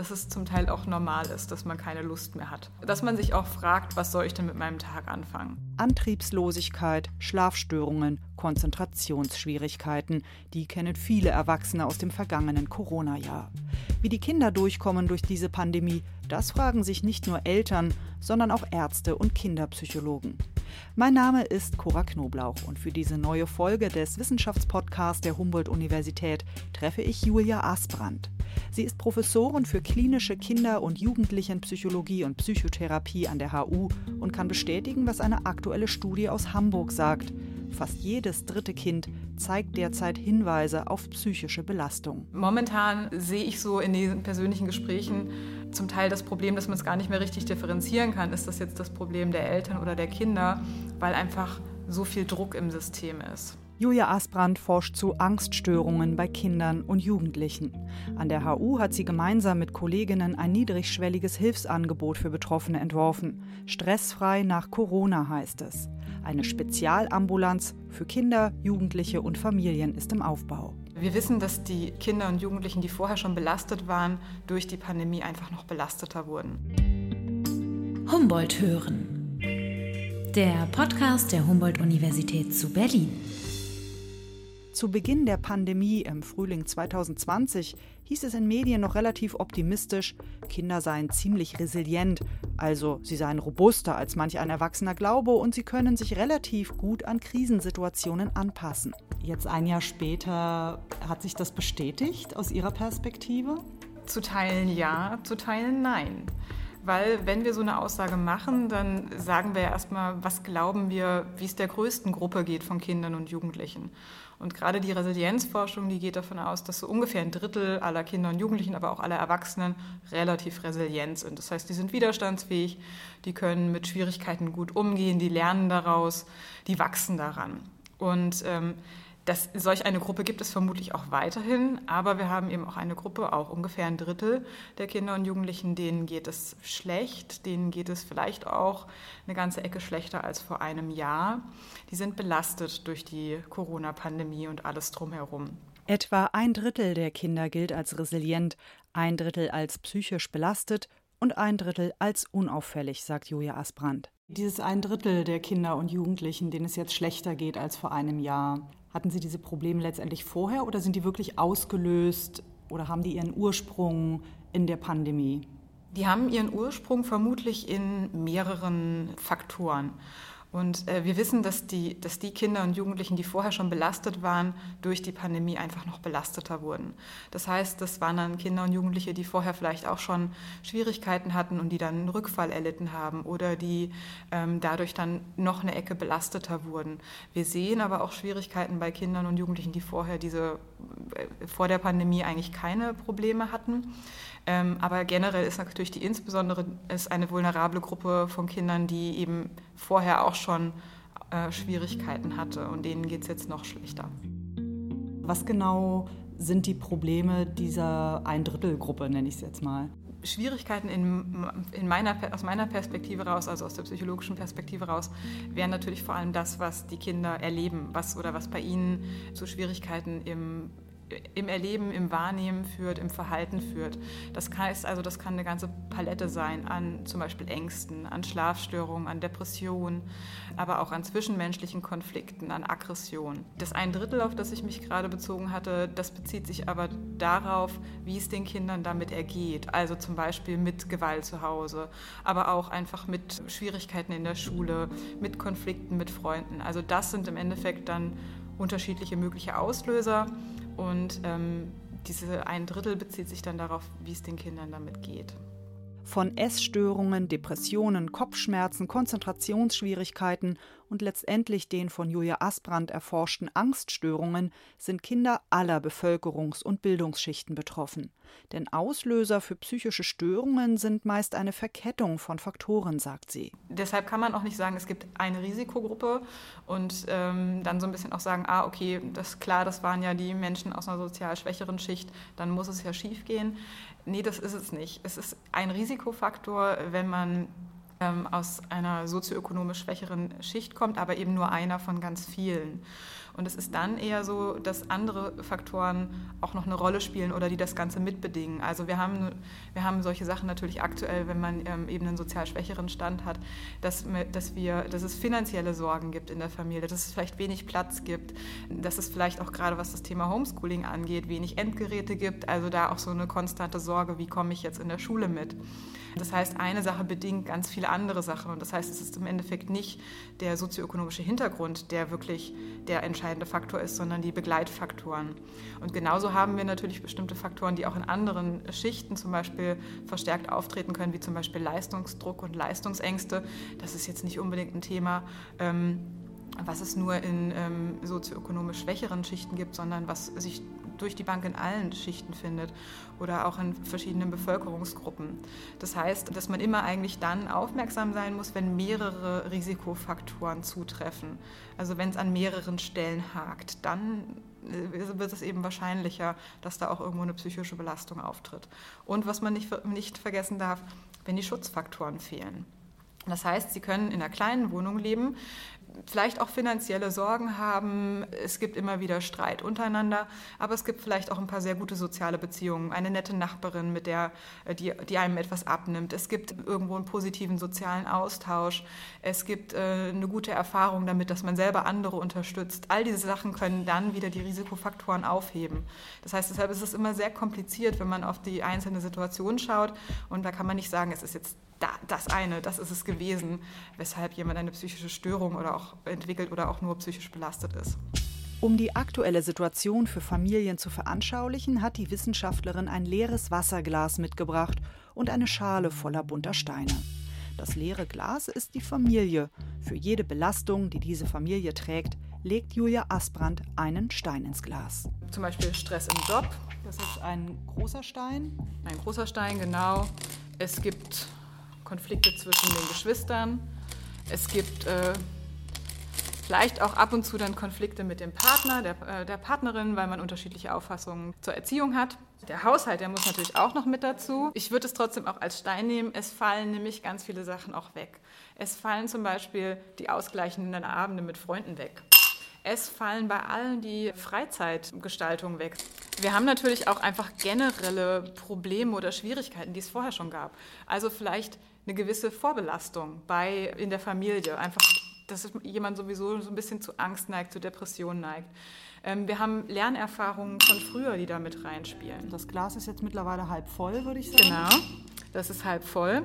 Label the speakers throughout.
Speaker 1: dass es zum Teil auch normal ist, dass man keine Lust mehr hat. Dass man sich auch fragt, was soll ich denn mit meinem Tag anfangen?
Speaker 2: Antriebslosigkeit, Schlafstörungen, Konzentrationsschwierigkeiten, die kennen viele Erwachsene aus dem vergangenen Corona-Jahr. Wie die Kinder durchkommen durch diese Pandemie, das fragen sich nicht nur Eltern, sondern auch Ärzte und Kinderpsychologen. Mein Name ist Cora Knoblauch und für diese neue Folge des Wissenschaftspodcasts der Humboldt-Universität treffe ich Julia Asbrand. Sie ist Professorin für klinische Kinder- und Jugendlichenpsychologie und Psychotherapie an der HU und kann bestätigen, was eine aktuelle Studie aus Hamburg sagt. Fast jedes dritte Kind zeigt derzeit Hinweise auf psychische Belastung.
Speaker 1: Momentan sehe ich so in den persönlichen Gesprächen zum Teil das Problem, dass man es gar nicht mehr richtig differenzieren kann. Ist das jetzt das Problem der Eltern oder der Kinder, weil einfach so viel Druck im System ist.
Speaker 2: Julia Asbrand forscht zu Angststörungen bei Kindern und Jugendlichen. An der HU hat sie gemeinsam mit Kolleginnen ein niedrigschwelliges Hilfsangebot für Betroffene entworfen. Stressfrei nach Corona heißt es. Eine Spezialambulanz für Kinder, Jugendliche und Familien ist im Aufbau.
Speaker 1: Wir wissen, dass die Kinder und Jugendlichen, die vorher schon belastet waren, durch die Pandemie einfach noch belasteter wurden.
Speaker 3: Humboldt hören. Der Podcast der Humboldt-Universität zu Berlin.
Speaker 2: Zu Beginn der Pandemie im Frühling 2020 hieß es in Medien noch relativ optimistisch, Kinder seien ziemlich resilient, also sie seien robuster als manch ein Erwachsener glaube und sie können sich relativ gut an Krisensituationen anpassen. Jetzt ein Jahr später hat sich das bestätigt aus Ihrer Perspektive?
Speaker 1: Zu Teilen ja, zu Teilen nein. Weil wenn wir so eine Aussage machen, dann sagen wir ja erstmal, was glauben wir, wie es der größten Gruppe geht von Kindern und Jugendlichen. Und gerade die Resilienzforschung, die geht davon aus, dass so ungefähr ein Drittel aller Kinder und Jugendlichen, aber auch aller Erwachsenen relativ resilient sind. Das heißt, die sind widerstandsfähig, die können mit Schwierigkeiten gut umgehen, die lernen daraus, die wachsen daran. Und ähm, das, solch eine Gruppe gibt es vermutlich auch weiterhin, aber wir haben eben auch eine Gruppe, auch ungefähr ein Drittel der Kinder und Jugendlichen, denen geht es schlecht, denen geht es vielleicht auch eine ganze Ecke schlechter als vor einem Jahr. Die sind belastet durch die Corona-Pandemie und alles drumherum.
Speaker 2: Etwa ein Drittel der Kinder gilt als resilient, ein Drittel als psychisch belastet und ein Drittel als unauffällig, sagt Julia Asbrand. Dieses ein Drittel der Kinder und Jugendlichen, denen es jetzt schlechter geht als vor einem Jahr, hatten Sie diese Probleme letztendlich vorher oder sind die wirklich ausgelöst oder haben die ihren Ursprung in der Pandemie?
Speaker 1: Die haben ihren Ursprung vermutlich in mehreren Faktoren. Und äh, wir wissen, dass die, dass die Kinder und Jugendlichen, die vorher schon belastet waren, durch die Pandemie einfach noch belasteter wurden. Das heißt, das waren dann Kinder und Jugendliche, die vorher vielleicht auch schon Schwierigkeiten hatten und die dann einen Rückfall erlitten haben oder die ähm, dadurch dann noch eine Ecke belasteter wurden. Wir sehen aber auch Schwierigkeiten bei Kindern und Jugendlichen, die vorher diese, äh, vor der Pandemie eigentlich keine Probleme hatten. Ähm, aber generell ist natürlich die insbesondere ist eine vulnerable Gruppe von Kindern, die eben vorher auch schon äh, Schwierigkeiten hatte und denen geht es jetzt noch schlechter.
Speaker 2: Was genau sind die Probleme dieser Ein-Drittel-Gruppe, nenne ich es jetzt mal?
Speaker 1: Schwierigkeiten in, in meiner, aus meiner Perspektive raus, also aus der psychologischen Perspektive raus, wären natürlich vor allem das, was die Kinder erleben, was oder was bei ihnen zu Schwierigkeiten im im Erleben, im Wahrnehmen führt, im Verhalten führt. Das heißt also, das kann eine ganze Palette sein an zum Beispiel Ängsten, an Schlafstörungen, an Depressionen, aber auch an zwischenmenschlichen Konflikten, an Aggression. Das ein Drittel, auf das ich mich gerade bezogen hatte, das bezieht sich aber darauf, wie es den Kindern damit ergeht. Also zum Beispiel mit Gewalt zu Hause, aber auch einfach mit Schwierigkeiten in der Schule, mit Konflikten mit Freunden. Also das sind im Endeffekt dann unterschiedliche mögliche Auslöser. Und ähm, diese ein Drittel bezieht sich dann darauf, wie es den Kindern damit geht.
Speaker 2: Von Essstörungen, Depressionen, Kopfschmerzen, Konzentrationsschwierigkeiten und letztendlich den von Julia Asbrand erforschten Angststörungen sind Kinder aller Bevölkerungs- und Bildungsschichten betroffen. Denn Auslöser für psychische Störungen sind meist eine Verkettung von Faktoren, sagt sie.
Speaker 1: Deshalb kann man auch nicht sagen, es gibt eine Risikogruppe und ähm, dann so ein bisschen auch sagen, ah, okay, das klar, das waren ja die Menschen aus einer sozial schwächeren Schicht, dann muss es ja schief gehen. Nee, das ist es nicht. Es ist ein Risikofaktor, wenn man aus einer sozioökonomisch schwächeren Schicht kommt, aber eben nur einer von ganz vielen. Und es ist dann eher so, dass andere Faktoren auch noch eine Rolle spielen oder die das Ganze mitbedingen. Also wir haben, wir haben solche Sachen natürlich aktuell, wenn man ähm, eben einen sozial schwächeren Stand hat, dass, dass, wir, dass es finanzielle Sorgen gibt in der Familie, dass es vielleicht wenig Platz gibt, dass es vielleicht auch gerade was das Thema Homeschooling angeht, wenig Endgeräte gibt. Also da auch so eine konstante Sorge, wie komme ich jetzt in der Schule mit. Das heißt, eine Sache bedingt ganz viele andere Sachen. Und das heißt, es ist im Endeffekt nicht der sozioökonomische Hintergrund, der wirklich der entscheidende Faktor ist, sondern die Begleitfaktoren. Und genauso haben wir natürlich bestimmte Faktoren, die auch in anderen Schichten zum Beispiel verstärkt auftreten können, wie zum Beispiel Leistungsdruck und Leistungsängste. Das ist jetzt nicht unbedingt ein Thema. Ähm, was es nur in ähm, sozioökonomisch schwächeren Schichten gibt, sondern was sich durch die Bank in allen Schichten findet oder auch in verschiedenen Bevölkerungsgruppen. Das heißt, dass man immer eigentlich dann aufmerksam sein muss, wenn mehrere Risikofaktoren zutreffen. Also wenn es an mehreren Stellen hakt, dann äh, wird es eben wahrscheinlicher, dass da auch irgendwo eine psychische Belastung auftritt. Und was man nicht, nicht vergessen darf, wenn die Schutzfaktoren fehlen. Das heißt, Sie können in einer kleinen Wohnung leben, vielleicht auch finanzielle Sorgen haben. Es gibt immer wieder Streit untereinander, aber es gibt vielleicht auch ein paar sehr gute soziale Beziehungen. Eine nette Nachbarin, mit der äh, die, die einem etwas abnimmt. Es gibt irgendwo einen positiven sozialen Austausch. Es gibt äh, eine gute Erfahrung damit, dass man selber andere unterstützt. All diese Sachen können dann wieder die Risikofaktoren aufheben. Das heißt, deshalb ist es immer sehr kompliziert, wenn man auf die einzelne Situation schaut. Und da kann man nicht sagen, es ist jetzt das eine, das ist es gewesen, weshalb jemand eine psychische Störung oder auch entwickelt oder auch nur psychisch belastet ist.
Speaker 2: Um die aktuelle Situation für Familien zu veranschaulichen, hat die Wissenschaftlerin ein leeres Wasserglas mitgebracht und eine Schale voller bunter Steine. Das leere Glas ist die Familie. Für jede Belastung, die diese Familie trägt, legt Julia Asbrand einen Stein ins Glas.
Speaker 1: Zum Beispiel Stress im Job.
Speaker 2: Das ist ein großer Stein.
Speaker 1: Ein großer Stein, genau. Es gibt Konflikte zwischen den Geschwistern. Es gibt äh, vielleicht auch ab und zu dann Konflikte mit dem Partner, der, äh, der Partnerin, weil man unterschiedliche Auffassungen zur Erziehung hat. Der Haushalt, der muss natürlich auch noch mit dazu. Ich würde es trotzdem auch als Stein nehmen. Es fallen nämlich ganz viele Sachen auch weg. Es fallen zum Beispiel die ausgleichenden Abende mit Freunden weg. Es fallen bei allen die Freizeitgestaltung weg. Wir haben natürlich auch einfach generelle Probleme oder Schwierigkeiten, die es vorher schon gab. Also vielleicht eine gewisse Vorbelastung bei, in der Familie. Einfach, dass jemand sowieso so ein bisschen zu Angst neigt, zu Depressionen neigt. Ähm, wir haben Lernerfahrungen von früher, die da mit reinspielen.
Speaker 2: Das Glas ist jetzt mittlerweile halb voll, würde ich sagen.
Speaker 1: Genau, das ist halb voll.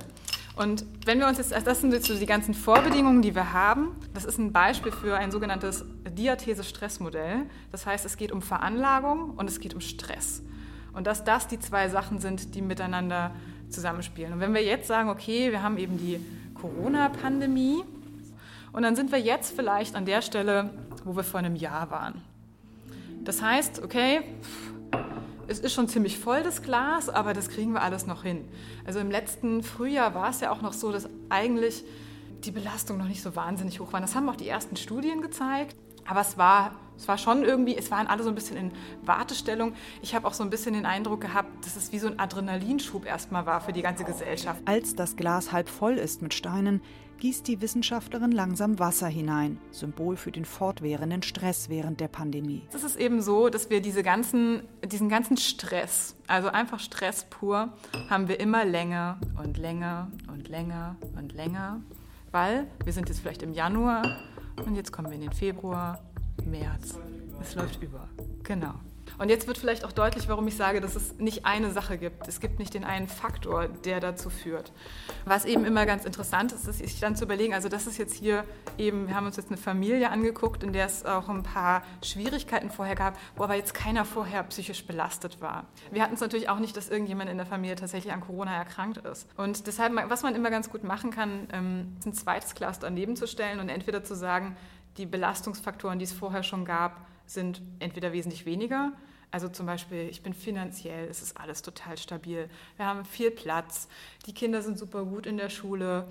Speaker 1: Und wenn wir uns jetzt, das sind jetzt so die ganzen Vorbedingungen, die wir haben. Das ist ein Beispiel für ein sogenanntes Diathese-Stressmodell. Das heißt, es geht um Veranlagung und es geht um Stress. Und dass das die zwei Sachen sind, die miteinander zusammenspielen. Und wenn wir jetzt sagen, okay, wir haben eben die Corona-Pandemie und dann sind wir jetzt vielleicht an der Stelle, wo wir vor einem Jahr waren. Das heißt, okay, es ist schon ziemlich voll das Glas, aber das kriegen wir alles noch hin. Also im letzten Frühjahr war es ja auch noch so, dass eigentlich die Belastung noch nicht so wahnsinnig hoch war. Das haben auch die ersten Studien gezeigt. Aber es war, es war schon irgendwie, es waren alle so ein bisschen in Wartestellung. Ich habe auch so ein bisschen den Eindruck gehabt, dass es wie so ein Adrenalinschub erstmal war für die ganze Gesellschaft.
Speaker 2: Als das Glas halb voll ist mit Steinen, gießt die Wissenschaftlerin langsam Wasser hinein, Symbol für den fortwährenden Stress während der Pandemie.
Speaker 1: Es ist eben so, dass wir diese ganzen, diesen ganzen Stress, also einfach Stress pur, haben wir immer länger und länger und länger und länger, weil wir sind jetzt vielleicht im Januar und jetzt kommen wir in den Februar, März. Es läuft über. Genau. Und jetzt wird vielleicht auch deutlich, warum ich sage, dass es nicht eine Sache gibt. Es gibt nicht den einen Faktor, der dazu führt. Was eben immer ganz interessant ist, ist sich dann zu überlegen, also das ist jetzt hier eben, wir haben uns jetzt eine Familie angeguckt, in der es auch ein paar Schwierigkeiten vorher gab, wo aber jetzt keiner vorher psychisch belastet war. Wir hatten es natürlich auch nicht, dass irgendjemand in der Familie tatsächlich an Corona erkrankt ist. Und deshalb, was man immer ganz gut machen kann, ähm, ist ein zweites Glas daneben zu stellen und entweder zu sagen, die Belastungsfaktoren, die es vorher schon gab, sind entweder wesentlich weniger, also zum Beispiel, ich bin finanziell, es ist alles total stabil. Wir haben viel Platz, die Kinder sind super gut in der Schule.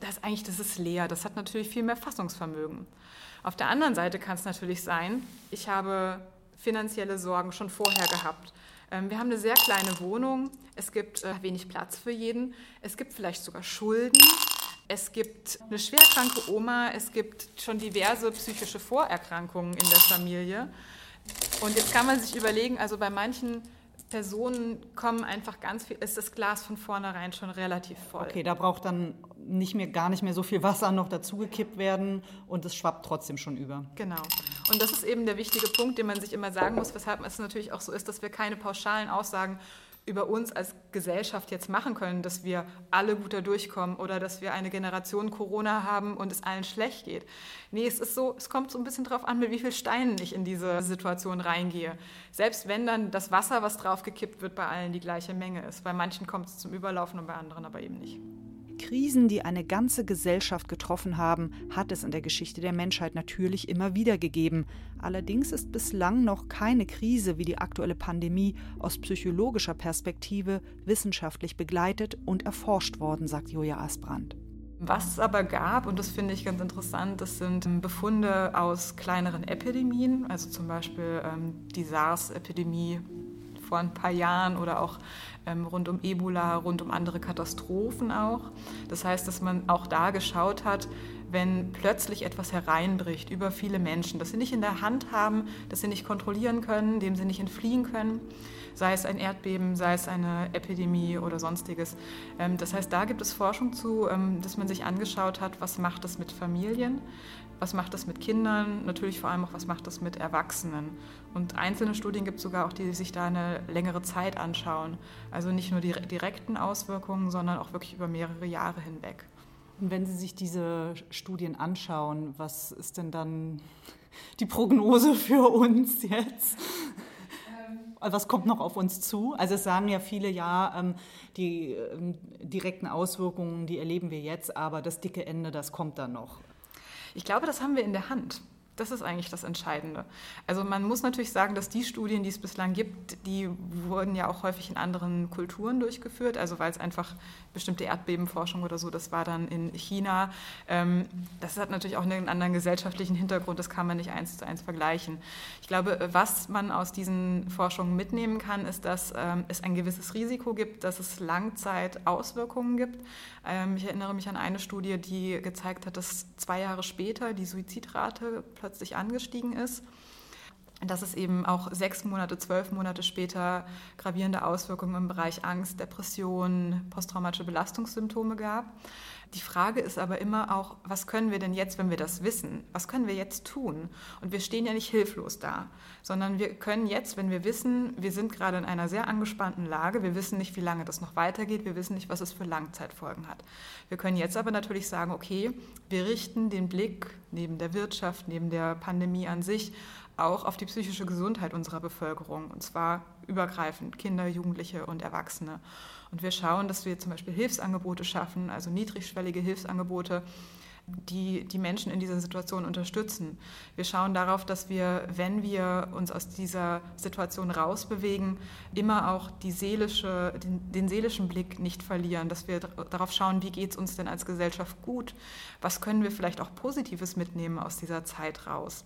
Speaker 1: Das, eigentlich, das ist leer. Das hat natürlich viel mehr Fassungsvermögen. Auf der anderen Seite kann es natürlich sein, ich habe finanzielle Sorgen schon vorher gehabt. Ähm, wir haben eine sehr kleine Wohnung, es gibt äh, wenig Platz für jeden, es gibt vielleicht sogar Schulden, es gibt eine schwerkranke Oma, es gibt schon diverse psychische Vorerkrankungen in der Familie. Und jetzt kann man sich überlegen, also bei manchen Personen kommen einfach ganz viel, ist das Glas von vornherein schon relativ voll.
Speaker 2: Okay, da braucht dann nicht mehr, gar nicht mehr so viel Wasser noch dazugekippt werden und es schwappt trotzdem schon über.
Speaker 1: Genau. Und das ist eben der wichtige Punkt, den man sich immer sagen muss, weshalb es natürlich auch so ist, dass wir keine pauschalen Aussagen über uns als Gesellschaft jetzt machen können, dass wir alle gut da durchkommen oder dass wir eine Generation Corona haben und es allen schlecht geht. Nee, es ist so, es kommt so ein bisschen drauf an, mit wie viel Steinen ich in diese Situation reingehe. Selbst wenn dann das Wasser, was draufgekippt wird, bei allen die gleiche Menge ist. Bei manchen kommt es zum Überlaufen und bei anderen aber eben nicht.
Speaker 2: Krisen, die eine ganze Gesellschaft getroffen haben, hat es in der Geschichte der Menschheit natürlich immer wieder gegeben. Allerdings ist bislang noch keine Krise wie die aktuelle Pandemie aus psychologischer Perspektive wissenschaftlich begleitet und erforscht worden, sagt Julia Asbrand.
Speaker 1: Was es aber gab, und das finde ich ganz interessant, das sind Befunde aus kleineren Epidemien, also zum Beispiel ähm, die SARS-Epidemie vor ein paar Jahren oder auch ähm, rund um Ebola, rund um andere Katastrophen auch. Das heißt, dass man auch da geschaut hat, wenn plötzlich etwas hereinbricht über viele Menschen, das sie nicht in der Hand haben, das sie nicht kontrollieren können, dem sie nicht entfliehen können, sei es ein Erdbeben, sei es eine Epidemie oder sonstiges. Ähm, das heißt, da gibt es Forschung zu, ähm, dass man sich angeschaut hat, was macht das mit Familien, was macht das mit Kindern, natürlich vor allem auch, was macht das mit Erwachsenen. Und einzelne Studien gibt es sogar auch, die sich da eine längere Zeit anschauen. Also nicht nur die direkten Auswirkungen, sondern auch wirklich über mehrere Jahre hinweg.
Speaker 2: Und wenn Sie sich diese Studien anschauen, was ist denn dann die Prognose für uns jetzt? Was kommt noch auf uns zu? Also es sagen ja viele, ja, ähm, die ähm, direkten Auswirkungen, die erleben wir jetzt, aber das dicke Ende, das kommt dann noch.
Speaker 1: Ich glaube, das haben wir in der Hand. Das ist eigentlich das Entscheidende. Also man muss natürlich sagen, dass die Studien, die es bislang gibt, die wurden ja auch häufig in anderen Kulturen durchgeführt, also weil es einfach bestimmte Erdbebenforschung oder so, das war dann in China. Ähm, das hat natürlich auch einen anderen gesellschaftlichen Hintergrund, das kann man nicht eins zu eins vergleichen. Ich glaube, was man aus diesen Forschungen mitnehmen kann, ist, dass ähm, es ein gewisses Risiko gibt, dass es Langzeitauswirkungen gibt. Ähm, ich erinnere mich an eine Studie, die gezeigt hat, dass zwei Jahre später die Suizidrate plötzlich angestiegen ist dass es eben auch sechs Monate, zwölf Monate später gravierende Auswirkungen im Bereich Angst, Depression, posttraumatische Belastungssymptome gab. Die Frage ist aber immer auch, was können wir denn jetzt, wenn wir das wissen? Was können wir jetzt tun? Und wir stehen ja nicht hilflos da, sondern wir können jetzt, wenn wir wissen, wir sind gerade in einer sehr angespannten Lage, wir wissen nicht, wie lange das noch weitergeht, wir wissen nicht, was es für Langzeitfolgen hat. Wir können jetzt aber natürlich sagen, okay, wir richten den Blick neben der Wirtschaft, neben der Pandemie an sich auch auf die psychische Gesundheit unserer Bevölkerung, und zwar übergreifend Kinder, Jugendliche und Erwachsene. Und wir schauen, dass wir zum Beispiel Hilfsangebote schaffen, also niedrigschwellige Hilfsangebote, die die Menschen in dieser Situation unterstützen. Wir schauen darauf, dass wir, wenn wir uns aus dieser Situation rausbewegen, immer auch seelische, den, den seelischen Blick nicht verlieren, dass wir darauf schauen, wie geht es uns denn als Gesellschaft gut, was können wir vielleicht auch Positives mitnehmen aus dieser Zeit raus.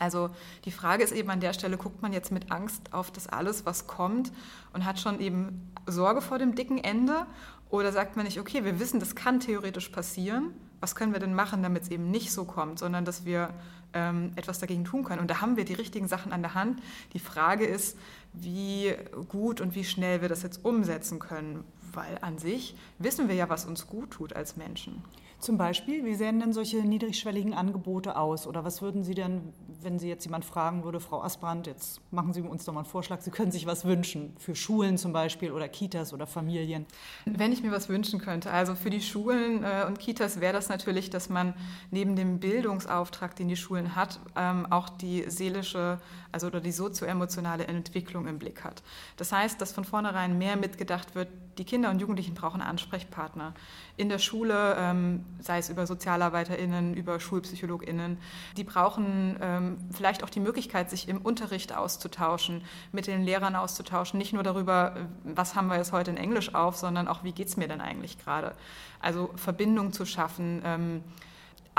Speaker 1: Also die Frage ist eben an der Stelle, guckt man jetzt mit Angst auf das alles, was kommt und hat schon eben Sorge vor dem dicken Ende oder sagt man nicht, okay, wir wissen, das kann theoretisch passieren, was können wir denn machen, damit es eben nicht so kommt, sondern dass wir ähm, etwas dagegen tun können. Und da haben wir die richtigen Sachen an der Hand. Die Frage ist, wie gut und wie schnell wir das jetzt umsetzen können, weil an sich wissen wir ja, was uns gut tut als Menschen.
Speaker 2: Zum Beispiel, wie sehen denn solche niedrigschwelligen Angebote aus? Oder was würden Sie denn wenn Sie jetzt jemand fragen würde, Frau Asbrand, jetzt machen Sie uns doch mal einen Vorschlag, Sie können sich was wünschen, für Schulen zum Beispiel oder Kitas oder Familien.
Speaker 1: Wenn ich mir was wünschen könnte, also für die Schulen äh, und Kitas wäre das natürlich, dass man neben dem Bildungsauftrag, den die Schulen hat, ähm, auch die seelische, also oder die sozioemotionale Entwicklung im Blick hat. Das heißt, dass von vornherein mehr mitgedacht wird, die Kinder und Jugendlichen brauchen Ansprechpartner. In der Schule, ähm, sei es über SozialarbeiterInnen, über SchulpsychologInnen, die brauchen ähm, vielleicht auch die Möglichkeit, sich im Unterricht auszutauschen, mit den Lehrern auszutauschen, nicht nur darüber, was haben wir jetzt heute in Englisch auf, sondern auch, wie geht es mir denn eigentlich gerade? Also Verbindung zu schaffen, ähm,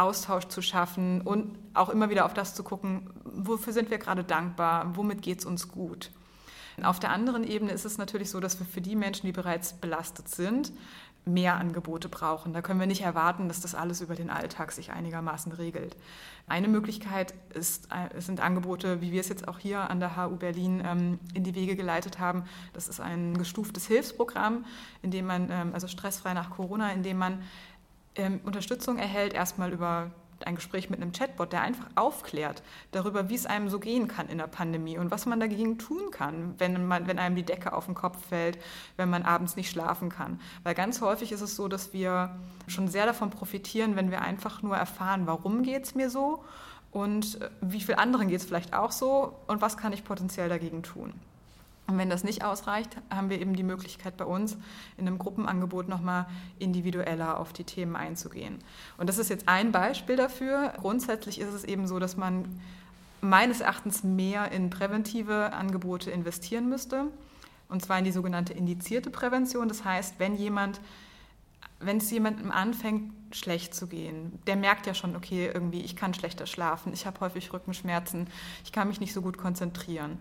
Speaker 1: Austausch zu schaffen und auch immer wieder auf das zu gucken, wofür sind wir gerade dankbar, womit geht es uns gut. Auf der anderen Ebene ist es natürlich so, dass wir für die Menschen, die bereits belastet sind, mehr Angebote brauchen. Da können wir nicht erwarten, dass das alles über den Alltag sich einigermaßen regelt. Eine Möglichkeit ist, äh, sind Angebote, wie wir es jetzt auch hier an der HU Berlin ähm, in die Wege geleitet haben. Das ist ein gestuftes Hilfsprogramm, in dem man, ähm, also stressfrei nach Corona, in dem man ähm, Unterstützung erhält, erstmal über ein Gespräch mit einem Chatbot, der einfach aufklärt darüber, wie es einem so gehen kann in der Pandemie und was man dagegen tun kann, wenn, man, wenn einem die Decke auf den Kopf fällt, wenn man abends nicht schlafen kann. Weil ganz häufig ist es so, dass wir schon sehr davon profitieren, wenn wir einfach nur erfahren, warum geht es mir so und äh, wie viel anderen geht es vielleicht auch so und was kann ich potenziell dagegen tun. Und wenn das nicht ausreicht, haben wir eben die Möglichkeit bei uns in einem Gruppenangebot nochmal individueller auf die Themen einzugehen. Und das ist jetzt ein Beispiel dafür. Grundsätzlich ist es eben so, dass man meines Erachtens mehr in präventive Angebote investieren müsste. Und zwar in die sogenannte indizierte Prävention. Das heißt, wenn jemand wenn es jemandem anfängt, schlecht zu gehen, der merkt ja schon, okay, irgendwie, ich kann schlechter schlafen, ich habe häufig Rückenschmerzen, ich kann mich nicht so gut konzentrieren,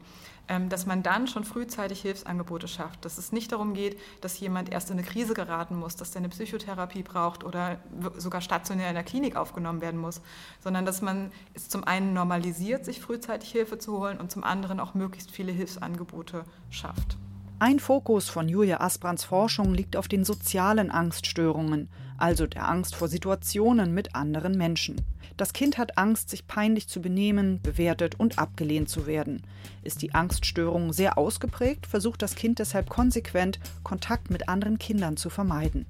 Speaker 1: ähm, dass man dann schon frühzeitig Hilfsangebote schafft, dass es nicht darum geht, dass jemand erst in eine Krise geraten muss, dass der eine Psychotherapie braucht oder sogar stationär in der Klinik aufgenommen werden muss, sondern dass man es zum einen normalisiert, sich frühzeitig Hilfe zu holen und zum anderen auch möglichst viele Hilfsangebote schafft.
Speaker 2: Ein Fokus von Julia Asbrands Forschung liegt auf den sozialen Angststörungen, also der Angst vor Situationen mit anderen Menschen. Das Kind hat Angst, sich peinlich zu benehmen, bewertet und abgelehnt zu werden. Ist die Angststörung sehr ausgeprägt, versucht das Kind deshalb konsequent, Kontakt mit anderen Kindern zu vermeiden.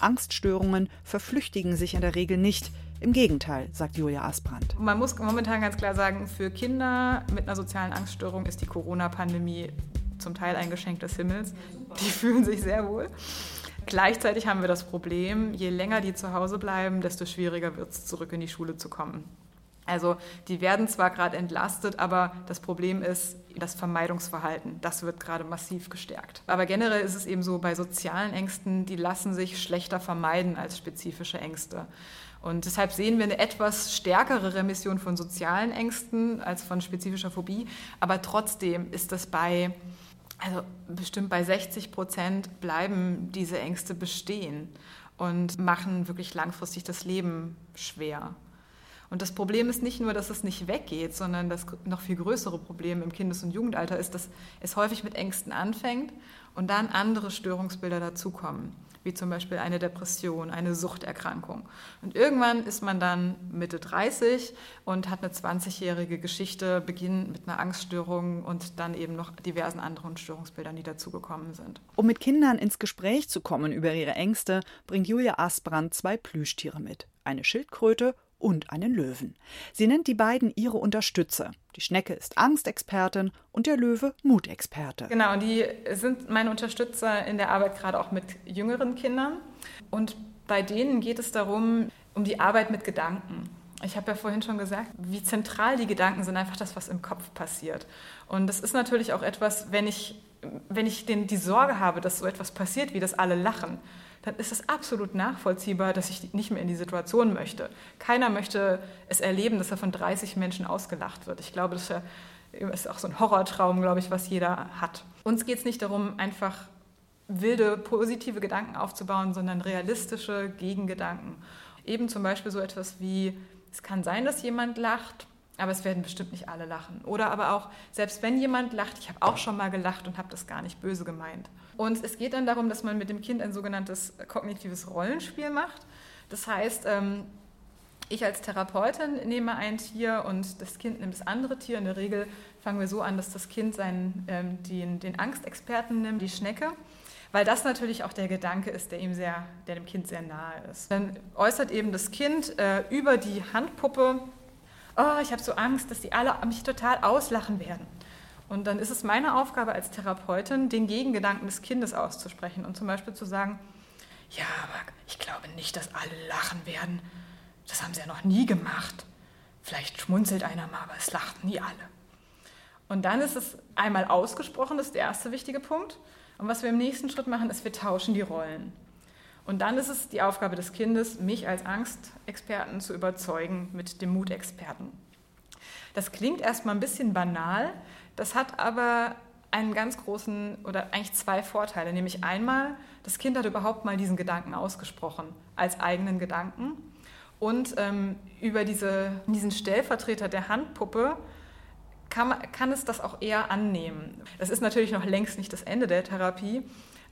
Speaker 2: Angststörungen verflüchtigen sich in der Regel nicht. Im Gegenteil, sagt Julia Asbrand.
Speaker 1: Man muss momentan ganz klar sagen, für Kinder mit einer sozialen Angststörung ist die Corona-Pandemie zum Teil ein Geschenk des Himmels. Die fühlen sich sehr wohl. Gleichzeitig haben wir das Problem, je länger die zu Hause bleiben, desto schwieriger wird es, zurück in die Schule zu kommen. Also die werden zwar gerade entlastet, aber das Problem ist das Vermeidungsverhalten. Das wird gerade massiv gestärkt. Aber generell ist es eben so, bei sozialen Ängsten, die lassen sich schlechter vermeiden als spezifische Ängste. Und deshalb sehen wir eine etwas stärkere Remission von sozialen Ängsten als von spezifischer Phobie. Aber trotzdem ist das bei also bestimmt bei 60 Prozent bleiben diese Ängste bestehen und machen wirklich langfristig das Leben schwer. Und das Problem ist nicht nur, dass es nicht weggeht, sondern das noch viel größere Problem im Kindes- und Jugendalter ist, dass es häufig mit Ängsten anfängt und dann andere Störungsbilder dazukommen wie zum Beispiel eine Depression, eine Suchterkrankung. Und irgendwann ist man dann Mitte 30 und hat eine 20-jährige Geschichte, beginnt mit einer Angststörung und dann eben noch diversen anderen Störungsbildern, die dazugekommen sind.
Speaker 2: Um mit Kindern ins Gespräch zu kommen über ihre Ängste, bringt Julia Asbrand zwei Plüschtiere mit. Eine Schildkröte und einen Löwen. Sie nennt die beiden ihre Unterstützer. Die Schnecke ist Angstexpertin und der Löwe Mutexperte.
Speaker 1: Genau, die sind meine Unterstützer in der Arbeit gerade auch mit jüngeren Kindern. Und bei denen geht es darum, um die Arbeit mit Gedanken. Ich habe ja vorhin schon gesagt, wie zentral die Gedanken sind, einfach das, was im Kopf passiert. Und das ist natürlich auch etwas, wenn ich, wenn ich den, die Sorge habe, dass so etwas passiert, wie das alle lachen, dann ist es absolut nachvollziehbar, dass ich nicht mehr in die Situation möchte. Keiner möchte es erleben, dass er von 30 Menschen ausgelacht wird. Ich glaube, das ist auch so ein Horrortraum, glaube ich, was jeder hat. Uns geht es nicht darum, einfach wilde, positive Gedanken aufzubauen, sondern realistische Gegengedanken. Eben zum Beispiel so etwas wie, es kann sein, dass jemand lacht, aber es werden bestimmt nicht alle lachen. Oder aber auch, selbst wenn jemand lacht, ich habe auch schon mal gelacht und habe das gar nicht böse gemeint. Und es geht dann darum, dass man mit dem Kind ein sogenanntes kognitives Rollenspiel macht. Das heißt, ähm, ich als Therapeutin nehme ein Tier und das Kind nimmt das andere Tier. In der Regel fangen wir so an, dass das Kind seinen, ähm, den, den Angstexperten nimmt, die Schnecke, weil das natürlich auch der Gedanke ist, der, ihm sehr, der dem Kind sehr nahe ist. Dann äußert eben das Kind äh, über die Handpuppe, oh, ich habe so Angst, dass die alle mich total auslachen werden. Und dann ist es meine Aufgabe als Therapeutin, den Gegengedanken des Kindes auszusprechen und zum Beispiel zu sagen, ja, aber ich glaube nicht, dass alle lachen werden. Das haben sie ja noch nie gemacht. Vielleicht schmunzelt einer mal, aber es lachten nie alle. Und dann ist es einmal ausgesprochen, das ist der erste wichtige Punkt. Und was wir im nächsten Schritt machen, ist, wir tauschen die Rollen. Und dann ist es die Aufgabe des Kindes, mich als Angstexperten zu überzeugen mit dem Mutexperten. Das klingt erstmal ein bisschen banal, das hat aber einen ganz großen oder eigentlich zwei Vorteile. Nämlich einmal, das Kind hat überhaupt mal diesen Gedanken ausgesprochen als eigenen Gedanken. Und ähm, über diese, diesen Stellvertreter der Handpuppe kann, kann es das auch eher annehmen. Das ist natürlich noch längst nicht das Ende der Therapie,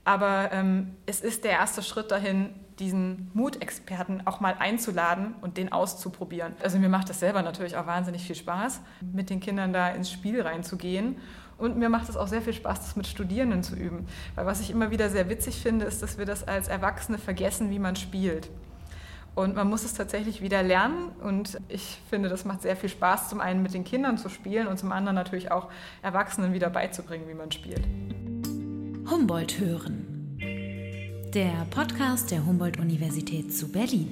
Speaker 1: aber ähm, es ist der erste Schritt dahin, diesen Mutexperten auch mal einzuladen und den auszuprobieren. Also mir macht das selber natürlich auch wahnsinnig viel Spaß, mit den Kindern da ins Spiel reinzugehen. Und mir macht es auch sehr viel Spaß, das mit Studierenden zu üben. Weil was ich immer wieder sehr witzig finde, ist, dass wir das als Erwachsene vergessen, wie man spielt. Und man muss es tatsächlich wieder lernen. Und ich finde, das macht sehr viel Spaß, zum einen mit den Kindern zu spielen und zum anderen natürlich auch Erwachsenen wieder beizubringen, wie man spielt.
Speaker 3: Humboldt hören. Der Podcast der Humboldt-Universität zu Berlin.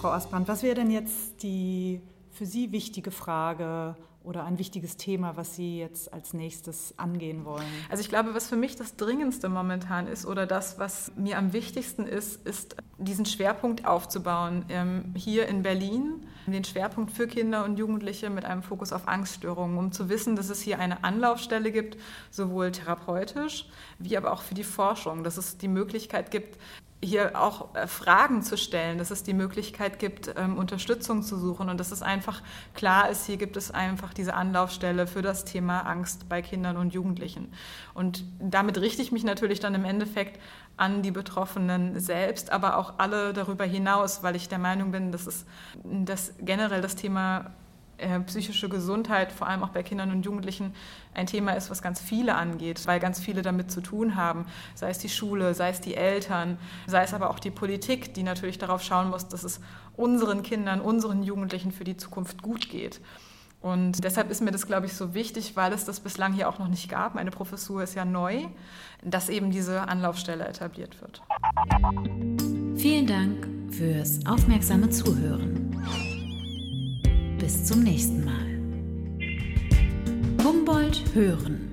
Speaker 2: Frau Asbrand, was wäre denn jetzt die für Sie wichtige Frage oder ein wichtiges Thema, was Sie jetzt als nächstes angehen wollen?
Speaker 1: Also ich glaube, was für mich das Dringendste momentan ist oder das, was mir am wichtigsten ist, ist diesen Schwerpunkt aufzubauen. Ähm, hier in Berlin, den Schwerpunkt für Kinder und Jugendliche mit einem Fokus auf Angststörungen, um zu wissen, dass es hier eine Anlaufstelle gibt, sowohl therapeutisch wie aber auch für die Forschung, dass es die Möglichkeit gibt, hier auch äh, Fragen zu stellen, dass es die Möglichkeit gibt, ähm, Unterstützung zu suchen und dass es einfach klar ist, hier gibt es einfach diese Anlaufstelle für das Thema Angst bei Kindern und Jugendlichen. Und damit richte ich mich natürlich dann im Endeffekt an die Betroffenen selbst, aber auch alle darüber hinaus, weil ich der Meinung bin, dass es dass generell das Thema äh, psychische Gesundheit, vor allem auch bei Kindern und Jugendlichen, ein Thema ist, was ganz viele angeht, weil ganz viele damit zu tun haben, sei es die Schule, sei es die Eltern, sei es aber auch die Politik, die natürlich darauf schauen muss, dass es unseren Kindern, unseren Jugendlichen für die Zukunft gut geht. Und deshalb ist mir das, glaube ich, so wichtig, weil es das bislang hier auch noch nicht gab. Meine Professur ist ja neu, dass eben diese Anlaufstelle etabliert wird.
Speaker 3: Vielen Dank fürs aufmerksame Zuhören. Bis zum nächsten Mal. Humboldt hören.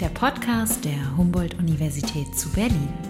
Speaker 3: Der Podcast der Humboldt-Universität zu Berlin.